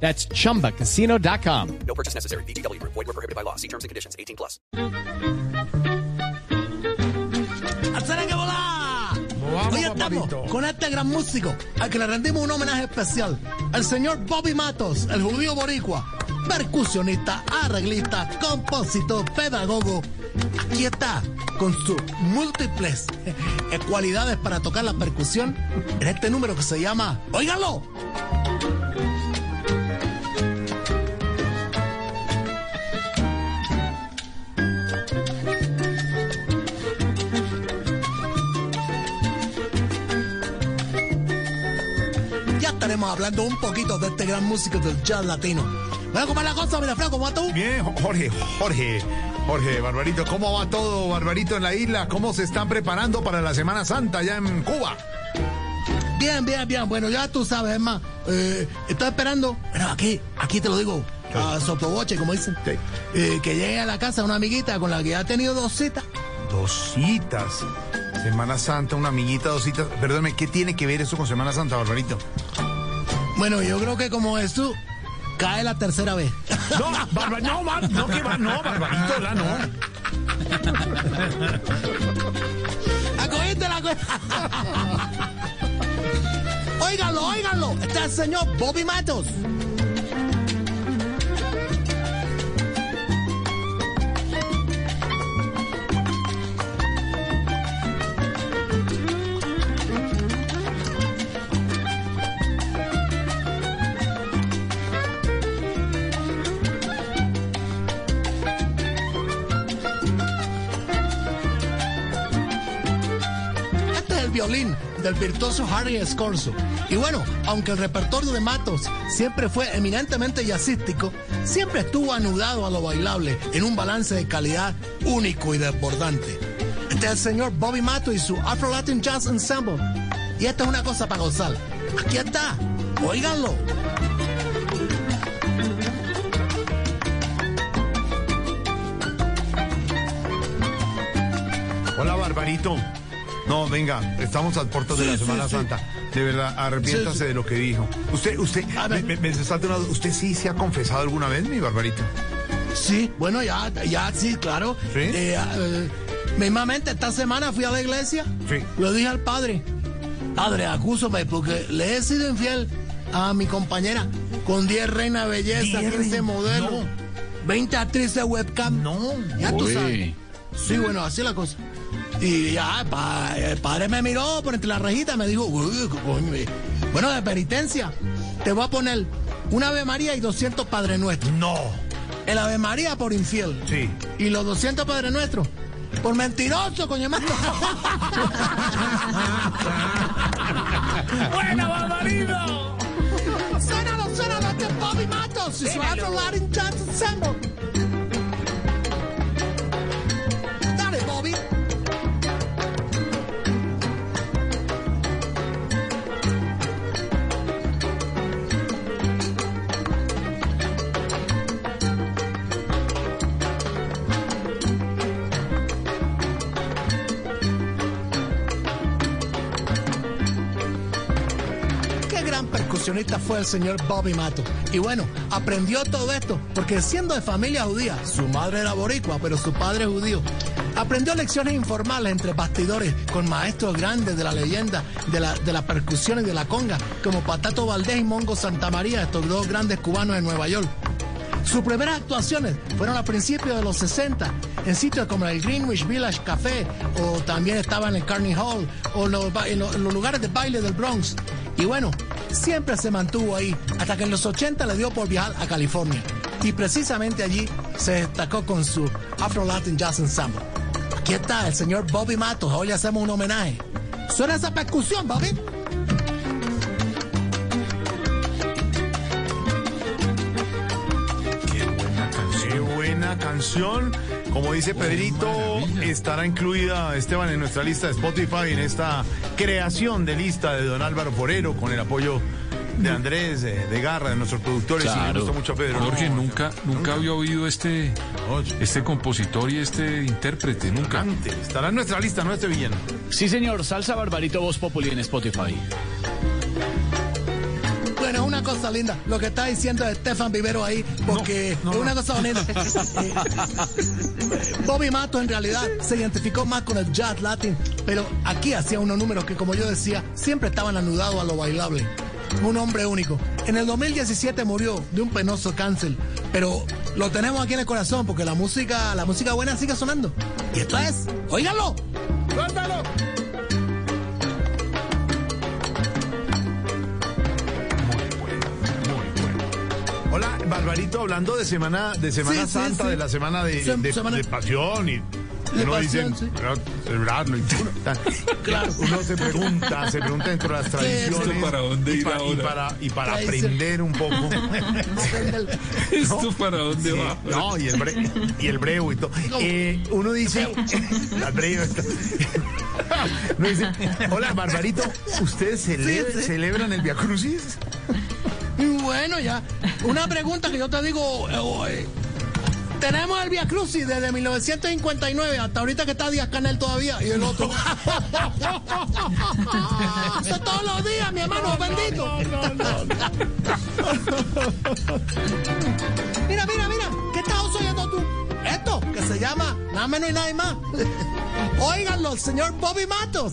That's chumbacasino.com. No purchase necessary. BGW. Void were prohibited by law. See terms and conditions. 18 plus. ¡Hacer que volá! Hoy estamos papito. con este gran músico al que le rendimos un homenaje especial. El señor Bobby Matos, el judío boricua, percusionista, arreglista, compositor, pedagogo. Aquí está con sus múltiples cualidades para tocar la percusión en este número que se llama ¡Óigalo! Ya estaremos hablando un poquito de este gran músico del jazz latino. Bueno, ¿cómo es la cosa, mira, Fran? ¿Cómo vas tú? Bien, Jorge, Jorge, Jorge, Barbarito, ¿cómo va todo, Barbarito, en la isla? ¿Cómo se están preparando para la Semana Santa allá en Cuba? Bien, bien, bien. Bueno, ya tú sabes, es más. Eh, estoy esperando. Bueno, aquí, aquí te lo digo. A sotoboche, como dicen. Sí. Eh, que llegue a la casa una amiguita con la que ya he tenido dos citas. Dos citas. Semana Santa, una amiguita, dos citas. Perdóname, ¿qué tiene que ver eso con Semana Santa, Barbarito? Bueno, yo creo que como Jesús cae la tercera vez. No, Barba, no, Bar- no, que va, no, Barbarito, la no. ¡Acogiste la cosa! óiganlo, óiganlo. Este es el señor Bobby Matos. Violín del virtuoso Harry Scorzo. Y bueno, aunque el repertorio de Matos siempre fue eminentemente jazzístico, siempre estuvo anudado a lo bailable en un balance de calidad único y desbordante. Este es el señor Bobby Matos y su Afro Latin Jazz Ensemble. Y esta es una cosa para gozar. Aquí está. Óiganlo. Hola, Barbarito. No, venga, estamos al puerto de Sí, la sí, Semana sí. Santa. De verdad, arrepiéntase Sí, sí. de lo que dijo. Usted, usted, A me, me-. ¿Usted sí se ha confesado alguna vez, mi Barbarito? Sí, bueno, ya, ya, sí, claro. ¿Sí? Eh, eh, mismamente, esta semana fui a la iglesia. Sí. Le dije al padre, padre, acúsame porque le he sido infiel a mi compañera con 10 reinas de belleza, 10 15 reinas, modelos, no. 20 actrices webcam. No. Ya tú sabes. Sí, bueno, así la cosa. Y ya, pa- el padre me miró por entre la rejita y me dijo, "Uy, coño". bueno, de penitencia, te voy a poner una Ave María y 200 Padres Nuestros. No. El Ave María por infiel. Sí. Y los 200 Padres Nuestros por mentiroso, coño hermano. ¡Buena, Barbarito! ¡Suénalo, suénalo! Este es Bobby Matos y su Afro Latin Jazz Ensemble. Fue el señor Bobby Mato. Y bueno, aprendió todo esto porque siendo de familia judía, su madre era boricua, pero su padre es judío. Aprendió lecciones informales entre bastidores con maestros grandes de la leyenda de la, de percusión y de la conga, como Patato Valdés y Mongo Santamaría, estos dos grandes cubanos de Nueva York. Sus primeras actuaciones fueron a principios de los 60 en sitios como el Greenwich Village Café o también estaba en el Carnegie Hall o en los lugares de baile del Bronx. Y bueno, siempre se mantuvo ahí hasta que en los 80 le dio por viajar a California. Y precisamente allí se destacó con su Afro Latin Jazz Ensemble. Aquí está el señor Bobby Matos. Hoy le hacemos un homenaje. Suena esa percusión, Bobby. Qué buena canción. Como dice Pedrito, estará incluida, Esteban, en nuestra lista de Spotify, en esta creación de lista de don Álvaro Forero, con el apoyo de Andrés, de, Garra, de nuestros productores. Y le Claro. gusta mucho a Pedro. Jorge, No, nunca, nunca había oído este, este compositor y este intérprete, nunca. Cante, estará en nuestra lista, no este villano. Sí, señor. Salsa Barbarito Voz Populi en Spotify. Cosa linda lo que está diciendo Estefan Vivero ahí, porque es una cosa bonita. Eh, Bobby Mato en realidad se identificó más con el jazz latin, pero aquí hacía unos números que, como yo decía, siempre estaban anudados a lo bailable. Un hombre único. En el 2017 murió de un penoso cáncer, pero lo tenemos aquí en el corazón porque la música, la música buena sigue sonando. Y esto es, óiganlo. Barbarito, hablando de Semana, de semana Sí, Santa, sí. de la semana de, Sem- de- semana- de pasión y uno pasión, dice. Claro. Uno se pregunta, se pregunta dentro de las tradiciones ¿Esto para dónde y, para, y para aprender un poco. ¿Esto para dónde Sí, va? no, y el, bre- y el breu y todo. Eh, uno dice, la breu está- uno dice, hola, Barbarito, ¿ustedes cele- Sí, sí. celebran el Via Crucis? Bueno, ya. Una pregunta que yo te digo. eh, eh, tenemos el Via Crucis desde 1959 hasta ahorita que está Díaz Canel todavía y el otro. Eso todos los días, mi hermano bendito. mira, mira, mira. ¿Qué estás oyendo tú? Esto, que se llama nada menos y nada más. Óiganlo, el señor Bobby Matos.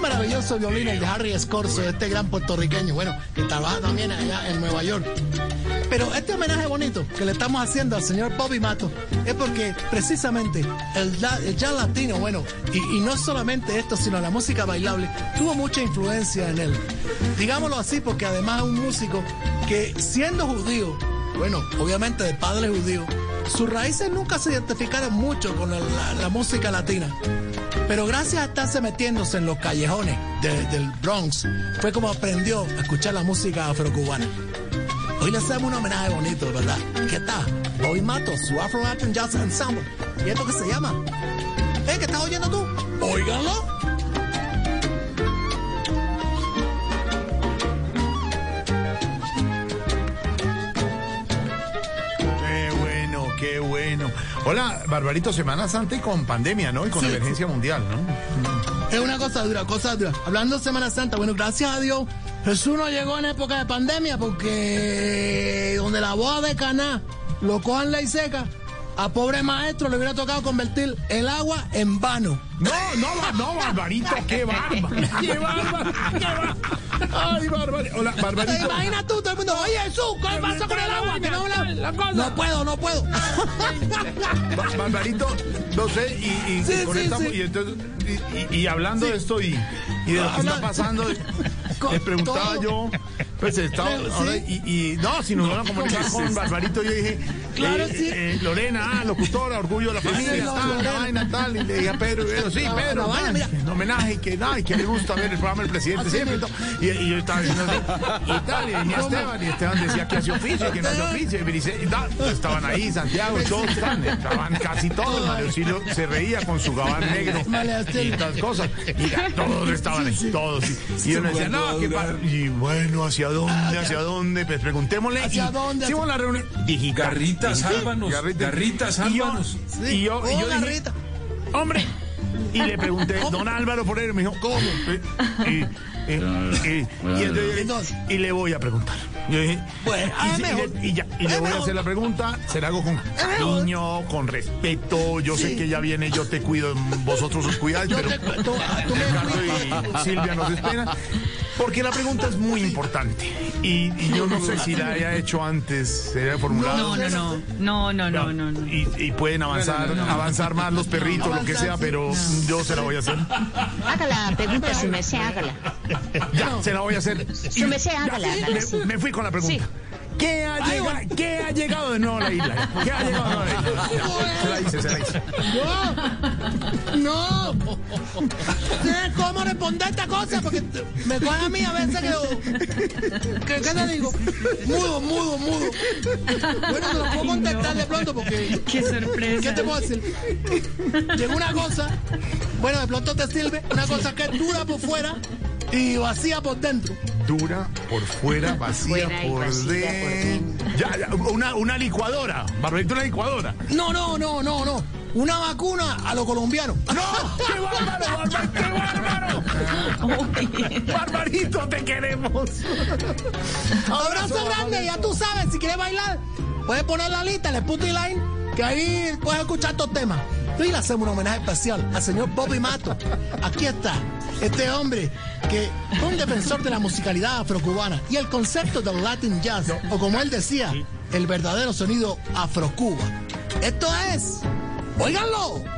Maravilloso violín el de Harry Escorzo, este gran puertorriqueño, bueno, que trabaja también allá en Nueva York. Pero este homenaje bonito que le estamos haciendo al señor Bobby Mato es porque precisamente el, la- el jazz latino, bueno, y, y no solamente esto, sino la música bailable, tuvo mucha influencia en él. Digámoslo así porque además es un músico que siendo judío, bueno, obviamente de padre judío, sus raíces nunca se identificaron mucho con la música latina. Pero gracias a estarse metiéndose en los callejones de- del Bronx, fue como aprendió a escuchar la música afrocubana. Hoy le hacemos un homenaje bonito, ¿verdad? ¿Qué tal? Bobby Mato, su Afro Latin Jazz Ensemble. ¿Y esto qué se llama? ¿Eh? ¿Qué estás oyendo tú? Óiganlo. Hola, Barbarito, Semana Santa y con pandemia, ¿no? Y con Sí, emergencia mundial, ¿no? Es una cosa dura, cosa dura. Hablando de Semana Santa, bueno, gracias a Dios, Jesús no llegó en época de pandemia porque donde la boda de Caná lo cojan ley seca, a pobre maestro le hubiera tocado convertir el agua en vano. No, no, no, Barbarito, qué bárbaro. Qué bárbaro, qué bárbaro. Ay, Barbarito. Hola, ¿Te Barbarito. imaginas tú, todo el mundo? Oye, Jesús, ¿qué pasa con el agua? Que no, la- no puedo, no puedo. Ba- Barbarito, no sé, y, y- Sí, y con sí, esta- sí. y entonces, y, hablando de esto y, de lo que está pasando, les preguntaba yo, pues estaba, ahora, y, y no, si nos van a comunicar con Barbarito, yo dije, Claro, eh, sí. eh, Lorena, ah, locutora, orgullo de la familia, sí, tal, la vaina, tal, y le dije a Pedro, sí, Pedro, tal, mira. en homenaje, que, no, y que le gusta ver el programa del presidente siempre, y, y, yo estaba diciendo así, y tal, y venía Esteban, y Esteban decía que hace oficio, que no hace oficio, y me dice, y tal, estaban ahí, Santiago, todos estaban, estaban casi todos, Mario se reía con su gabán negro y estas cosas, y todos estaban ahí, todos, y, y uno decía, no, que y bueno, ¿hacia dónde, hacia dónde? Pues preguntémosle, ¿Hacia y dónde? hicimos la reunión, dije, Garrita, Sí, sálvanos, Garrita, y yo- sálvanos. Y yo, y yo dije, Garrita. Hombre. Y le pregunté, don Álvaro Forero, me dijo, ¿cómo? Y, y, y, y- y entonces y le voy a preguntar. Yo dije, Pues, y, ah, y mejor. le- y ya, y le voy a hacer la pregunta, se la hago con cariño, con respeto. Yo sé que ya viene, yo te cuido, vosotros os cuidáis, Yo pero te cu- tú- tú me Ricardo cuidas. y Silvia nos esperan. Porque la pregunta es muy importante. Y, y yo no sé si la haya hecho antes, se haya formulado. No, no, no. No, no, no, no, no. Y, y pueden avanzar, avanzar más los perritos, lo que sea, pero yo se la voy a hacer. Hágala, pregunta su merced, hágala. Ya, se la voy a hacer. Su merced, hágala, hágala, Me, fui con la pregunta. Sí. ¿Qué ha, llega- ¿Qué ha llegado de nuevo a la isla? ¿Qué ha llegado de nuevo a la isla? Se la hice, se la hice. No, no. ¿Tienes cómo responder esta cosa? Porque me coge a mí a veces que... ¿Qué, qué te digo? Mudo, mudo, mudo. Bueno, no lo puedo contestar de pronto porque... Qué sorpresa. ¿Qué te puedo decir? Llega una cosa, bueno, de pronto te sirve, una cosa que es dura por fuera y vacía por dentro. Dura por fuera, vacía Fuera por dentro. Ya, ya, una, una licuadora. Barbarito, una licuadora. No, no, no, no, no. Una vacuna a lo colombiano. ¡No! ¡Qué bárbaro, Bárbaro! ¡Qué bárbaro! ¡Barbarito, te queremos! Abrazo grande, ya tú sabes, si quieres bailar, puedes poner la lista, el Putty Line, que ahí puedes escuchar estos temas. Y le hacemos un homenaje especial al señor Bobby Mato. Aquí está, este hombre que fue un defensor de la musicalidad afrocubana y el concepto del Latin Jazz, o como él decía, el verdadero sonido afrocuba. Esto es, óiganlo.